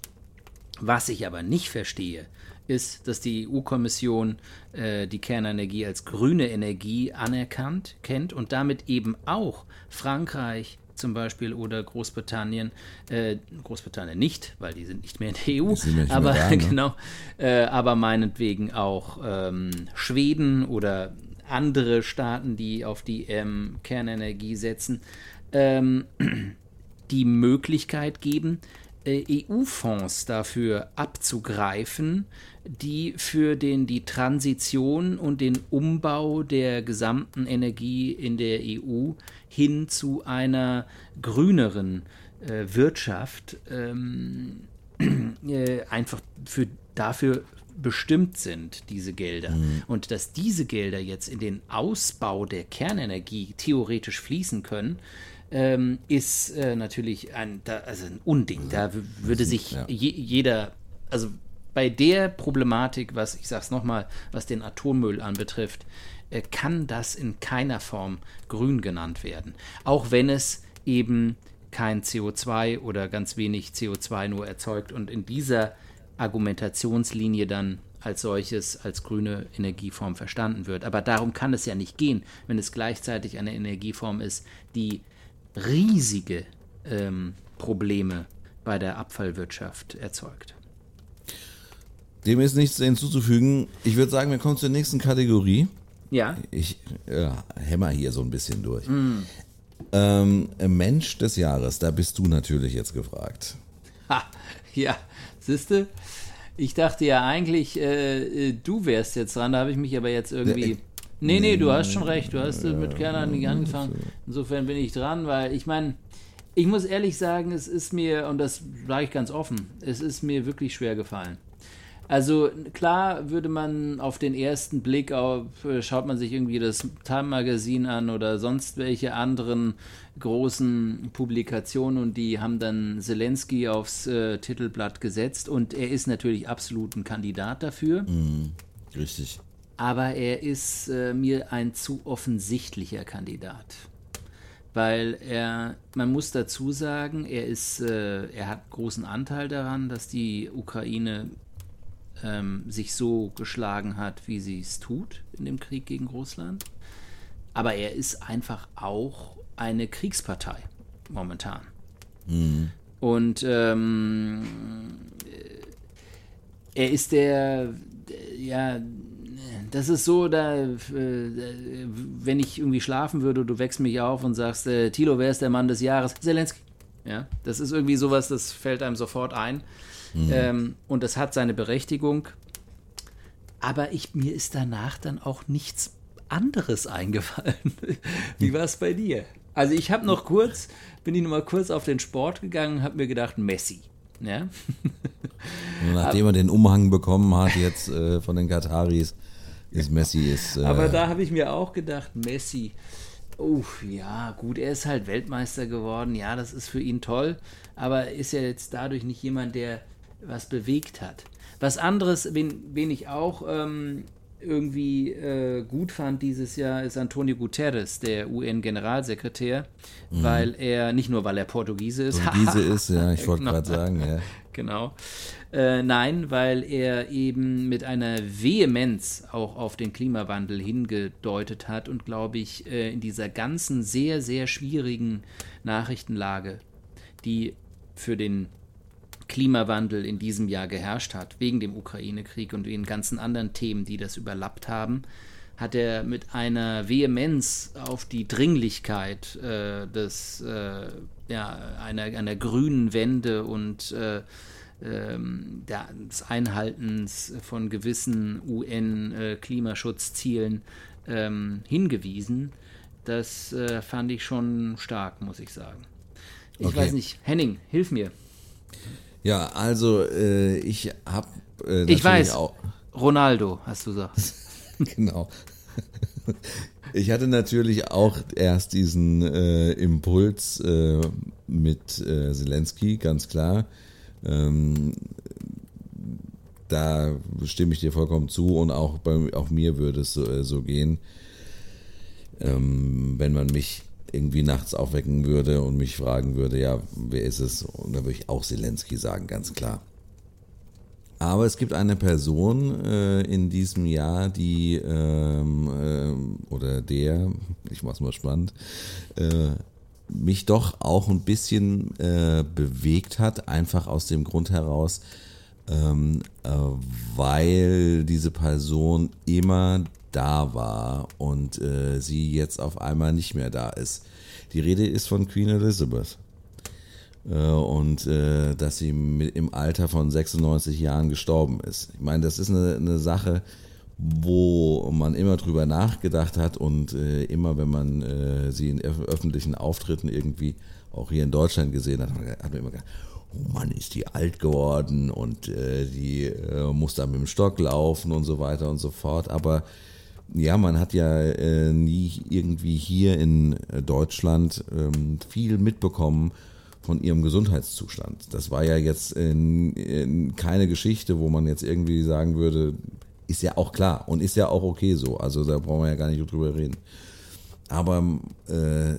Was ich aber nicht verstehe, ist, dass die EU-Kommission äh, die Kernenergie als grüne Energie anerkannt, kennt und damit eben auch Frankreich zum Beispiel oder Großbritannien, äh, Großbritannien nicht, weil die sind nicht mehr in der EU, aber da, ne? genau, äh, aber meinetwegen auch ähm, Schweden oder andere Staaten, die auf die ähm, Kernenergie setzen, ähm, die Möglichkeit geben, äh, EU-Fonds dafür abzugreifen, die für den, die Transition und den Umbau der gesamten Energie in der EU hin zu einer grüneren äh, Wirtschaft ähm, äh, einfach für, dafür bestimmt sind, diese Gelder. Mhm. Und dass diese Gelder jetzt in den Ausbau der Kernenergie theoretisch fließen können, ähm, ist äh, natürlich ein, da, also ein Unding. Da würde sich ja. je, jeder, also bei der Problematik, was ich sag's nochmal, was den Atommüll anbetrifft, kann das in keiner Form grün genannt werden. Auch wenn es eben kein CO2 oder ganz wenig CO2 nur erzeugt und in dieser Argumentationslinie dann als solches als grüne Energieform verstanden wird. Aber darum kann es ja nicht gehen, wenn es gleichzeitig eine Energieform ist, die riesige ähm, Probleme bei der Abfallwirtschaft erzeugt. Dem ist nichts hinzuzufügen. Ich würde sagen, wir kommen zur nächsten Kategorie. Ja. Ich äh, hämmer hier so ein bisschen durch. Mm. Ähm, Mensch des Jahres, da bist du natürlich jetzt gefragt. Ha, ja, siehste, ich dachte ja eigentlich, äh, äh du wärst jetzt dran, da habe ich mich aber jetzt irgendwie. Äh, Nee, nee, du hast schon recht. Du hast mit Kernern nicht angefangen. Insofern bin ich dran, weil ich meine, ich muss ehrlich sagen, es ist mir, und das sage ich ganz offen, es ist mir wirklich schwer gefallen. Also klar würde man auf den ersten Blick auf, schaut man sich irgendwie das Time Magazine an oder sonst welche anderen großen Publikationen und die haben dann Zelensky aufs äh, Titelblatt gesetzt und er ist natürlich absolut ein Kandidat dafür. Mhm, richtig. Aber er ist äh, mir ein zu offensichtlicher Kandidat weil er, man muss dazu sagen, er ist, äh, er hat großen Anteil daran, dass die Ukraine ähm, sich so geschlagen hat, wie sie es tut in dem Krieg gegen Russland. Aber er ist einfach auch eine Kriegspartei momentan. Mhm. Und ähm, er ist der, ja, das ist so, da, äh, wenn ich irgendwie schlafen würde, du wächst mich auf und sagst, äh, Tilo, wer ist der Mann des Jahres? Zelensky. Ja, das ist irgendwie sowas, das fällt einem sofort ein. Mhm. Ähm, und das hat seine Berechtigung. Aber ich, mir ist danach dann auch nichts anderes eingefallen. Wie war es bei dir? Also ich habe noch kurz, bin ich noch mal kurz auf den Sport gegangen, habe mir gedacht, Messi. Ja? Nachdem er den Umhang bekommen hat jetzt äh, von den Kataris, ist Messi ist. Äh Aber da habe ich mir auch gedacht, Messi. Uff, ja, gut, er ist halt Weltmeister geworden. Ja, das ist für ihn toll. Aber ist ja jetzt dadurch nicht jemand, der was bewegt hat. Was anderes, wen, wen ich auch ähm, irgendwie äh, gut fand dieses Jahr, ist Antonio Guterres, der UN-Generalsekretär, mhm. weil er, nicht nur weil er Portugiese ist. Portugiese ist, ja, ich wollte genau. gerade sagen, ja. Genau. Äh, nein, weil er eben mit einer Vehemenz auch auf den Klimawandel hingedeutet hat und, glaube ich, äh, in dieser ganzen sehr, sehr schwierigen Nachrichtenlage, die für den Klimawandel in diesem Jahr geherrscht hat, wegen dem Ukraine-Krieg und den ganzen anderen Themen, die das überlappt haben, hat er mit einer Vehemenz auf die Dringlichkeit äh, des, äh, ja, einer, einer grünen Wende und äh, ähm, des Einhaltens von gewissen UN-Klimaschutzzielen äh, ähm, hingewiesen. Das äh, fand ich schon stark, muss ich sagen. Ich okay. weiß nicht, Henning, hilf mir. Ja, also äh, ich habe. Äh, ich weiß. Auch Ronaldo, hast du gesagt. genau. Ich hatte natürlich auch erst diesen äh, Impuls äh, mit äh, Zelensky, ganz klar. Ähm, da stimme ich dir vollkommen zu und auch bei auch mir würde es so, äh, so gehen, ähm, wenn man mich irgendwie nachts aufwecken würde und mich fragen würde, ja, wer ist es? Und da würde ich auch Zelensky sagen, ganz klar. Aber es gibt eine Person äh, in diesem Jahr, die ähm, äh, oder der, ich mach's mal spannend, äh, mich doch auch ein bisschen äh, bewegt hat, einfach aus dem Grund heraus, ähm, äh, weil diese Person immer da war und äh, sie jetzt auf einmal nicht mehr da ist. Die Rede ist von Queen Elizabeth. Äh, und äh, dass sie mit, im Alter von 96 Jahren gestorben ist. Ich meine, das ist eine, eine Sache, wo man immer drüber nachgedacht hat und äh, immer, wenn man äh, sie in öffentlichen Auftritten irgendwie auch hier in Deutschland gesehen hat, hat man immer gedacht, oh Mann, ist die alt geworden und äh, die äh, muss dann mit dem Stock laufen und so weiter und so fort. Aber ja, man hat ja äh, nie irgendwie hier in äh, Deutschland ähm, viel mitbekommen von ihrem Gesundheitszustand. Das war ja jetzt in, in keine Geschichte, wo man jetzt irgendwie sagen würde, ist ja auch klar und ist ja auch okay so. Also da brauchen wir ja gar nicht drüber reden. Aber äh,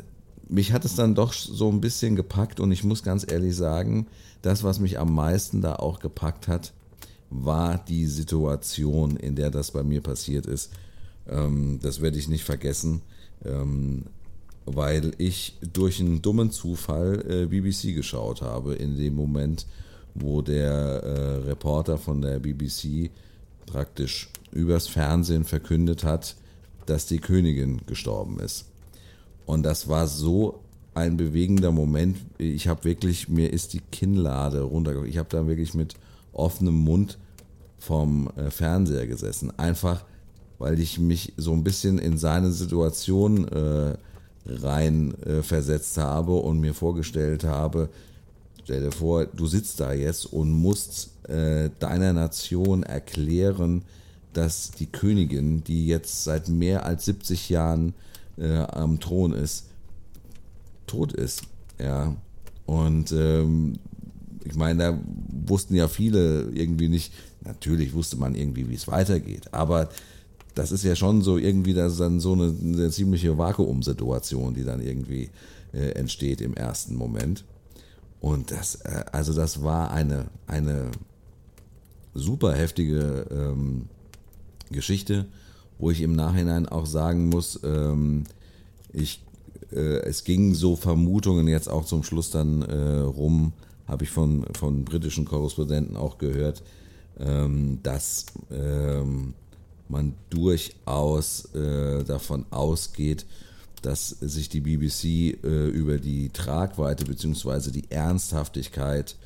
mich hat es dann doch so ein bisschen gepackt und ich muss ganz ehrlich sagen, das, was mich am meisten da auch gepackt hat, war die Situation, in der das bei mir passiert ist. Ähm, das werde ich nicht vergessen, ähm, weil ich durch einen dummen Zufall äh, BBC geschaut habe in dem Moment, wo der äh, Reporter von der BBC praktisch übers Fernsehen verkündet hat, dass die Königin gestorben ist. Und das war so ein bewegender Moment. Ich habe wirklich, mir ist die Kinnlade runtergekommen. Ich habe da wirklich mit offenem Mund vom äh, Fernseher gesessen. Einfach, weil ich mich so ein bisschen in seine Situation äh, rein äh, versetzt habe und mir vorgestellt habe, Stell dir vor, du sitzt da jetzt und musst äh, deiner Nation erklären, dass die Königin, die jetzt seit mehr als 70 Jahren äh, am Thron ist, tot ist. Ja. Und ähm, ich meine, da wussten ja viele irgendwie nicht, natürlich wusste man irgendwie, wie es weitergeht, aber das ist ja schon so irgendwie das dann so eine, eine ziemliche Vakuumsituation, die dann irgendwie äh, entsteht im ersten Moment. Und das, äh, also das war eine, eine super heftige ähm, Geschichte, wo ich im Nachhinein auch sagen muss, ähm, ich, äh, es ging so Vermutungen jetzt auch zum Schluss dann äh, rum, habe ich von, von britischen Korrespondenten auch gehört, ähm, dass ähm, man durchaus äh, davon ausgeht, dass sich die BBC äh, über die Tragweite bzw. die Ernsthaftigkeit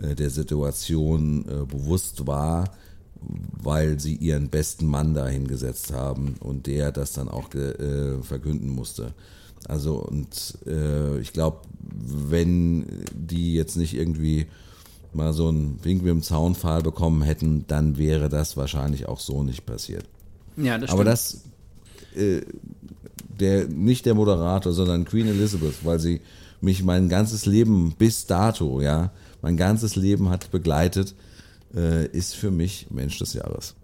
äh, der Situation äh, bewusst war, weil sie ihren besten Mann dahingesetzt haben und der das dann auch äh, verkünden musste. Also und äh, ich glaube, wenn die jetzt nicht irgendwie mal so einen Wink mit dem Zaunpfahl bekommen hätten, dann wäre das wahrscheinlich auch so nicht passiert. Ja, das stimmt. Aber das, äh, der, nicht der Moderator, sondern Queen Elizabeth, weil sie mich mein ganzes Leben bis dato, ja, mein ganzes Leben hat begleitet, äh, ist für mich Mensch des Jahres.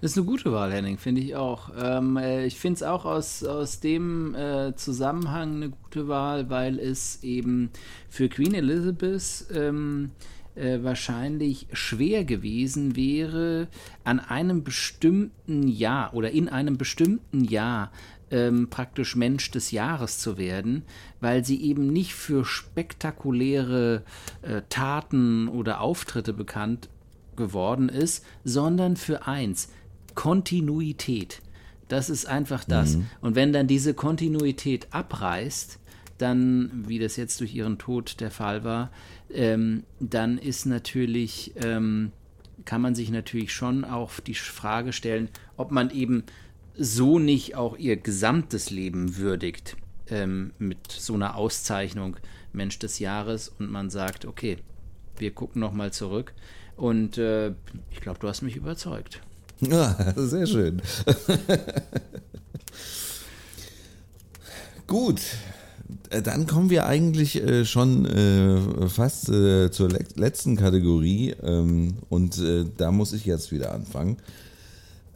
Das ist eine gute Wahl, Henning, finde ich auch. Ähm, äh, ich finde es auch aus, aus dem äh, Zusammenhang eine gute Wahl, weil es eben für Queen Elizabeth ähm, äh, wahrscheinlich schwer gewesen wäre, an einem bestimmten Jahr oder in einem bestimmten Jahr ähm, praktisch Mensch des Jahres zu werden, weil sie eben nicht für spektakuläre äh, Taten oder Auftritte bekannt geworden ist, sondern für eins, Kontinuität. Das ist einfach das. Mhm. Und wenn dann diese Kontinuität abreißt, dann, wie das jetzt durch ihren Tod der Fall war, ähm, dann ist natürlich, ähm, kann man sich natürlich schon auch die Frage stellen, ob man eben so nicht auch ihr gesamtes Leben würdigt ähm, mit so einer Auszeichnung Mensch des Jahres und man sagt, okay, wir gucken nochmal zurück und äh, ich glaube, du hast mich überzeugt. Ja, sehr schön. Gut, dann kommen wir eigentlich äh, schon äh, fast äh, zur le letzten Kategorie ähm, und äh, da muss ich jetzt wieder anfangen.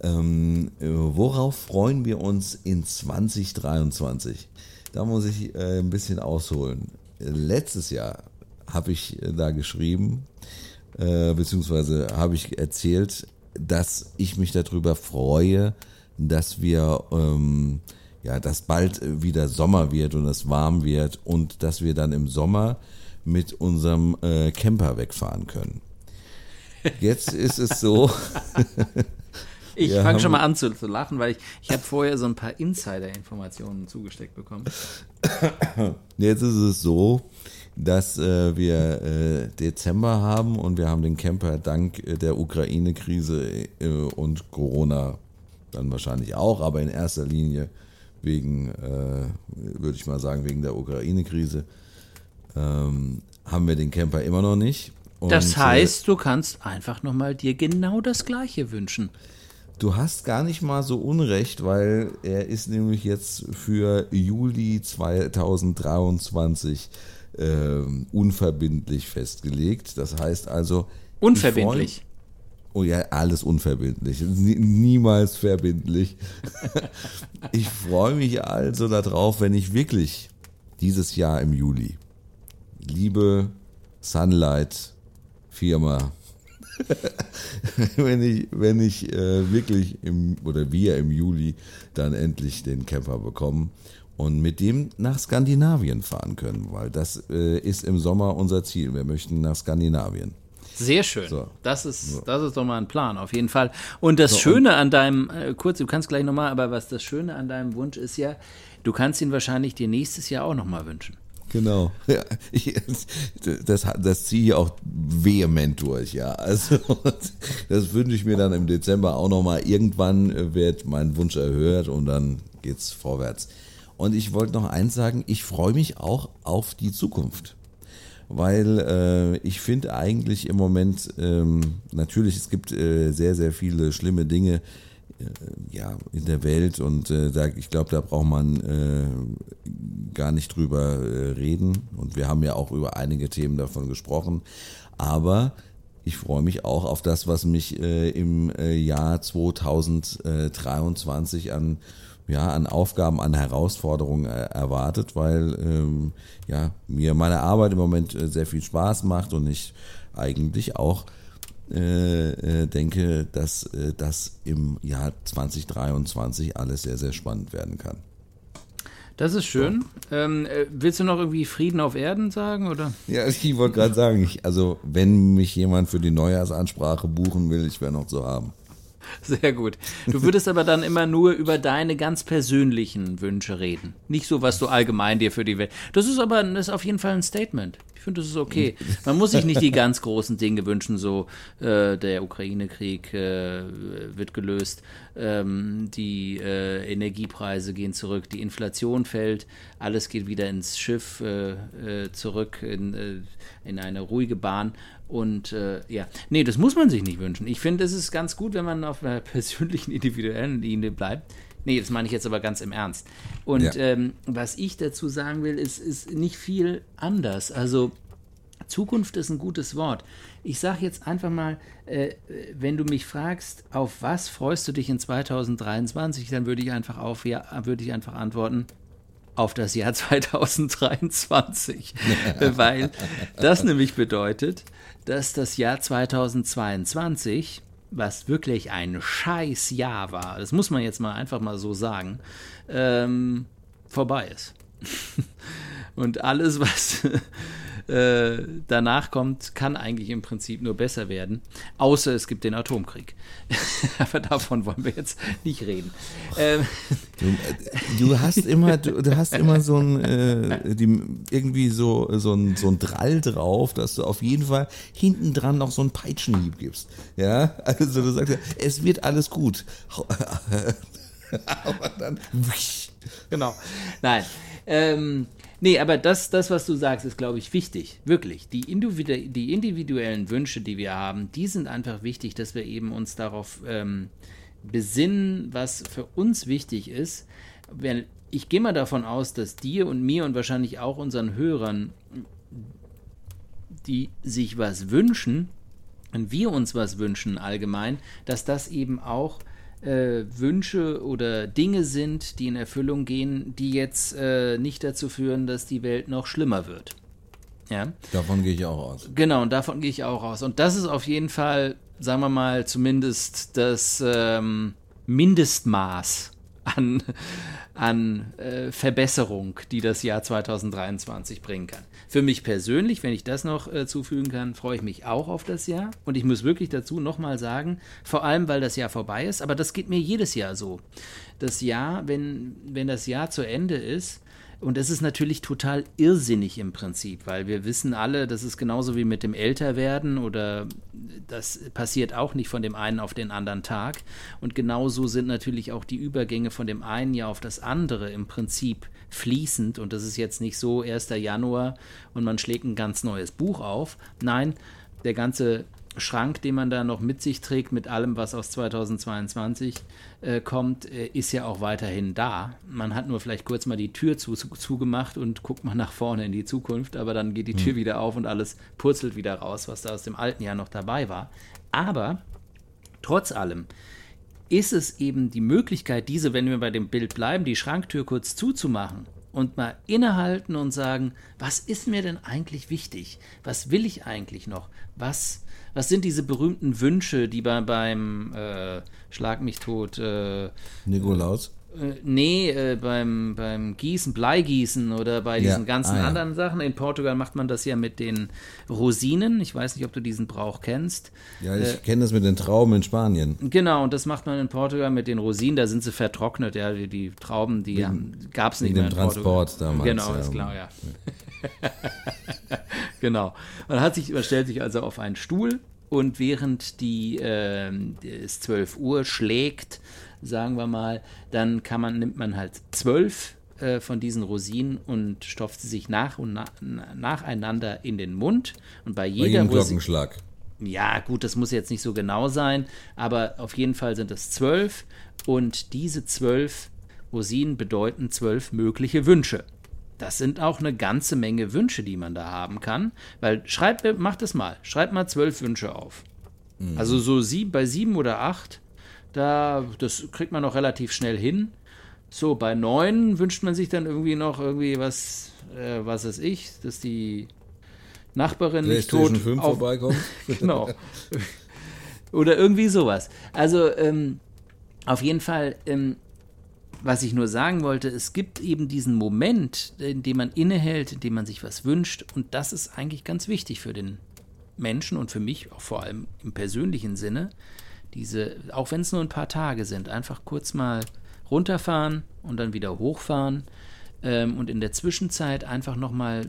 Ähm, äh, worauf freuen wir uns in 2023? Da muss ich äh, ein bisschen ausholen. Letztes Jahr habe ich äh, da geschrieben, äh, beziehungsweise habe ich erzählt, dass ich mich darüber freue, dass wir, ähm, ja, dass bald wieder Sommer wird und es warm wird und dass wir dann im Sommer mit unserem äh, Camper wegfahren können. Jetzt ist es so, Ich fange schon mal an zu, zu lachen, weil ich, ich habe vorher so ein paar Insider-Informationen zugesteckt bekommen. Jetzt ist es so, dass äh, wir äh, Dezember haben und wir haben den Camper dank äh, der Ukraine-Krise äh, und Corona dann wahrscheinlich auch, aber in erster Linie wegen, äh, würde ich mal sagen, wegen der Ukraine-Krise ähm, haben wir den Camper immer noch nicht. Und, das heißt, du kannst einfach nochmal dir genau das Gleiche wünschen. Du hast gar nicht mal so unrecht, weil er ist nämlich jetzt für Juli 2023 äh, unverbindlich festgelegt. Das heißt also. Unverbindlich. Oh ja, alles unverbindlich. Niemals verbindlich. ich freue mich also darauf, wenn ich wirklich dieses Jahr im Juli, liebe Sunlight Firma, wenn ich, wenn ich äh, wirklich im, oder wir im Juli dann endlich den Camper bekommen und mit dem nach Skandinavien fahren können, weil das äh, ist im Sommer unser Ziel. Wir möchten nach Skandinavien. Sehr schön. So. Das, ist, so. das ist doch mal ein Plan, auf jeden Fall. Und das so, Schöne und an deinem, äh, kurz, du kannst gleich nochmal, aber was das Schöne an deinem Wunsch ist ja, du kannst ihn wahrscheinlich dir nächstes Jahr auch nochmal wünschen. Genau. Ja, ich, das, das ziehe ich auch vehement durch, ja. Also das wünsche ich mir dann im Dezember auch nochmal. Irgendwann wird mein Wunsch erhört und dann geht's vorwärts. Und ich wollte noch eins sagen, ich freue mich auch auf die Zukunft. Weil äh, ich finde eigentlich im Moment, ähm, natürlich, es gibt äh, sehr, sehr viele schlimme Dinge äh, ja, in der Welt und äh, da, ich glaube, da braucht man äh, gar nicht drüber äh, reden. Und wir haben ja auch über einige Themen davon gesprochen, aber ich freue mich auch auf das, was mich äh, im äh, Jahr 2023 an ja, an Aufgaben, an Herausforderungen äh, erwartet, weil ähm, ja, mir meine Arbeit im Moment äh, sehr viel Spaß macht und ich eigentlich auch äh, denke, dass das im Jahr 2023 alles sehr, sehr spannend werden kann. Das ist schön. Ähm, äh, willst du noch irgendwie Frieden auf Erden sagen, oder? Ja, ich wollte gerade sagen, ich, also wenn mich jemand für die Neujahrsansprache buchen will, ich wäre noch zu haben. Sehr gut. Du würdest aber dann immer nur über deine ganz persönlichen Wünsche reden. Nicht so, was du allgemein dir für die Welt. Das ist aber das ist auf jeden Fall ein Statement. Ich finde, das ist okay. Man muss sich nicht die ganz großen Dinge wünschen, so äh, der Ukraine-Krieg äh, wird gelöst, ähm, die äh, Energiepreise gehen zurück, die Inflation fällt, alles geht wieder ins Schiff äh, äh, zurück in, äh, in eine ruhige Bahn. Und ja, nee, das muss man sich nicht wünschen. Ich finde, es ist ganz gut, wenn man auf einer persönlichen, individuellen Linie bleibt. Nee, das meine ich jetzt aber ganz im Ernst. Und ja. ähm, was ich dazu sagen will, ist, ist nicht viel anders. Also Zukunft ist ein gutes Wort. Ich sage jetzt einfach mal, äh, wenn du mich fragst, auf was freust du dich in 2023, dann würde ich einfach auf, ja, würde ich einfach antworten, auf das Jahr 2023. Weil das nämlich bedeutet, dass das Jahr 2022 was wirklich ein scheiß Jahr war, das muss man jetzt mal einfach mal so sagen, ähm, vorbei ist. Und alles, was äh, danach kommt, kann eigentlich im Prinzip nur besser werden. Außer es gibt den Atomkrieg. Aber davon wollen wir jetzt nicht reden. Ähm. Du, äh, du, hast immer, du, du, hast immer so ein, äh, die, irgendwie so, so, ein, so ein Drall drauf, dass du auf jeden Fall hinten dran noch so einen Peitschenhieb gibst. Ja, also du sagst ja, es wird alles gut. Aber dann. Genau. Nein. Ähm, Nee, aber das, das, was du sagst, ist, glaube ich, wichtig. Wirklich. Die, individu die individuellen Wünsche, die wir haben, die sind einfach wichtig, dass wir eben uns darauf ähm, besinnen, was für uns wichtig ist. Wenn, ich gehe mal davon aus, dass dir und mir und wahrscheinlich auch unseren Hörern, die sich was wünschen, und wir uns was wünschen allgemein, dass das eben auch äh, Wünsche oder Dinge sind, die in Erfüllung gehen, die jetzt äh, nicht dazu führen, dass die Welt noch schlimmer wird. Ja? Davon gehe ich auch aus. Genau, und davon gehe ich auch aus. Und das ist auf jeden Fall, sagen wir mal, zumindest das ähm, Mindestmaß an, an äh, Verbesserung, die das Jahr 2023 bringen kann. Für mich persönlich, wenn ich das noch äh, zufügen kann, freue ich mich auch auf das Jahr. Und ich muss wirklich dazu nochmal sagen, vor allem weil das Jahr vorbei ist, aber das geht mir jedes Jahr so. Das Jahr, wenn, wenn das Jahr zu Ende ist, und es ist natürlich total irrsinnig im Prinzip, weil wir wissen alle, das ist genauso wie mit dem Älterwerden oder das passiert auch nicht von dem einen auf den anderen Tag. Und genauso sind natürlich auch die Übergänge von dem einen Jahr auf das andere im Prinzip fließend. Und das ist jetzt nicht so 1. Januar und man schlägt ein ganz neues Buch auf. Nein, der ganze Schrank, den man da noch mit sich trägt, mit allem, was aus 2022 äh, kommt, äh, ist ja auch weiterhin da. Man hat nur vielleicht kurz mal die Tür zu, zu, zugemacht und guckt mal nach vorne in die Zukunft, aber dann geht die Tür mhm. wieder auf und alles purzelt wieder raus, was da aus dem alten Jahr noch dabei war. Aber trotz allem ist es eben die Möglichkeit, diese, wenn wir bei dem Bild bleiben, die Schranktür kurz zuzumachen und mal innehalten und sagen, was ist mir denn eigentlich wichtig? Was will ich eigentlich noch? Was was sind diese berühmten Wünsche, die bei, beim äh, Schlag mich tot. Äh, Nikolaus? Äh, nee, äh, beim, beim Gießen, Bleigießen oder bei diesen ja. ganzen ah, ja. anderen Sachen. In Portugal macht man das ja mit den Rosinen. Ich weiß nicht, ob du diesen Brauch kennst. Ja, ich äh, kenne das mit den Trauben in Spanien. Genau, und das macht man in Portugal mit den Rosinen. Da sind sie vertrocknet. Ja, die, die Trauben, die gab es nicht mehr. In Transport Portugal. damals. Genau, ist klar, ja. genau. Man, hat sich, man stellt sich also auf einen Stuhl und während die, äh, es 12 Uhr schlägt, sagen wir mal, dann kann man, nimmt man halt zwölf äh, von diesen Rosinen und stopft sie sich nach und na, nacheinander in den Mund. Und bei jeder Bei jedem. Glockenschlag. Ja, gut, das muss jetzt nicht so genau sein, aber auf jeden Fall sind es zwölf und diese zwölf Rosinen bedeuten zwölf mögliche Wünsche. Das sind auch eine ganze Menge Wünsche, die man da haben kann, weil schreibt, macht es mal, schreibt mal zwölf Wünsche auf. Also so sieb, bei sieben oder acht, da, das kriegt man noch relativ schnell hin. So, bei neun wünscht man sich dann irgendwie noch irgendwie was, äh, was weiß ich, dass die Nachbarin nicht tot PlayStation 5 auf, vorbeikommt. genau. Oder irgendwie sowas. Also ähm, auf jeden Fall, ähm, was ich nur sagen wollte, es gibt eben diesen Moment, in dem man innehält, in dem man sich was wünscht. Und das ist eigentlich ganz wichtig für den Menschen und für mich auch vor allem im persönlichen Sinne. Diese, auch wenn es nur ein paar Tage sind, einfach kurz mal runterfahren und dann wieder hochfahren ähm, und in der Zwischenzeit einfach nochmal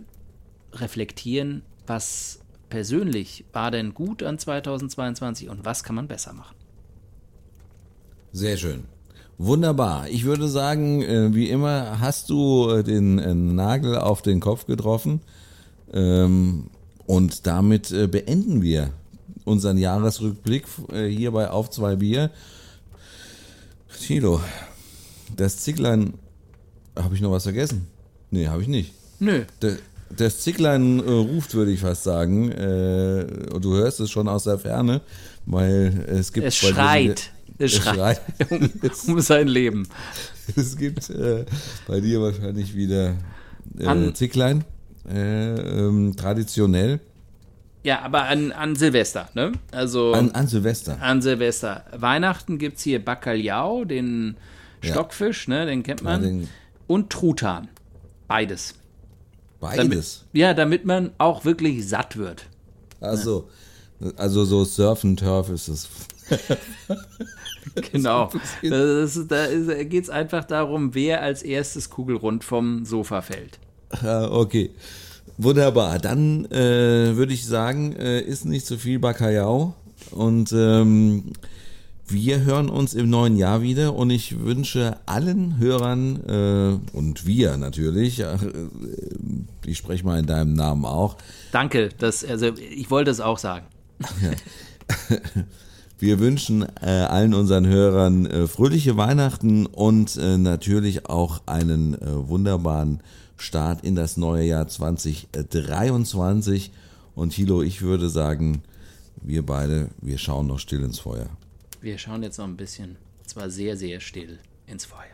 reflektieren, was persönlich war denn gut an 2022 und was kann man besser machen. Sehr schön. Wunderbar. Ich würde sagen, äh, wie immer hast du äh, den äh, Nagel auf den Kopf getroffen. Ähm, und damit beenden wir unseren Jahresrückblick äh, hier bei Auf zwei Bier. Tilo, das Zicklein. Habe ich noch was vergessen? Nee, habe ich nicht. Nö, Der- Das Zicklein äh, ruft, würde ich fast sagen. Äh, und du hörst es schon aus der Ferne, weil es gibt. es dir schreit. Es Es schreit schreit. um, um sein Leben. Es gibt äh, bei dir wahrscheinlich wieder äh, Zicklein. Äh, ähm, traditionell. Ja, aber an, an Silvester, ne? Also An, an, an Silvester. Silvester. Weihnachten gibt es hier Bacalhau, den Ja. Stockfisch, ne? Den kennt Ja, man. den- und Truthahn. Beides. Beides. Damit, ja, damit man auch wirklich satt wird. Also, also so Surf and Turf ist es. Genau. Das ist, da geht es einfach darum, wer als erstes kugelrund vom Sofa fällt. Ah, okay. Wunderbar. Dann äh, würde ich sagen, äh, ist nicht zu viel Bacalhau. Und ähm, wir hören uns im neuen Jahr wieder und ich wünsche allen Hörern äh, und wir natürlich, äh, ich spreche mal in deinem Namen auch, Danke, das, also ich wollte es auch sagen. Wir wünschen äh, allen unseren Hörern äh, fröhliche Weihnachten und äh, natürlich auch einen äh, wunderbaren Start in das neue Jahr 2023. Und Thilo, ich würde sagen, wir beide, wir schauen noch still ins Feuer. Wir schauen jetzt noch ein bisschen, zwar sehr, sehr still ins Feuer.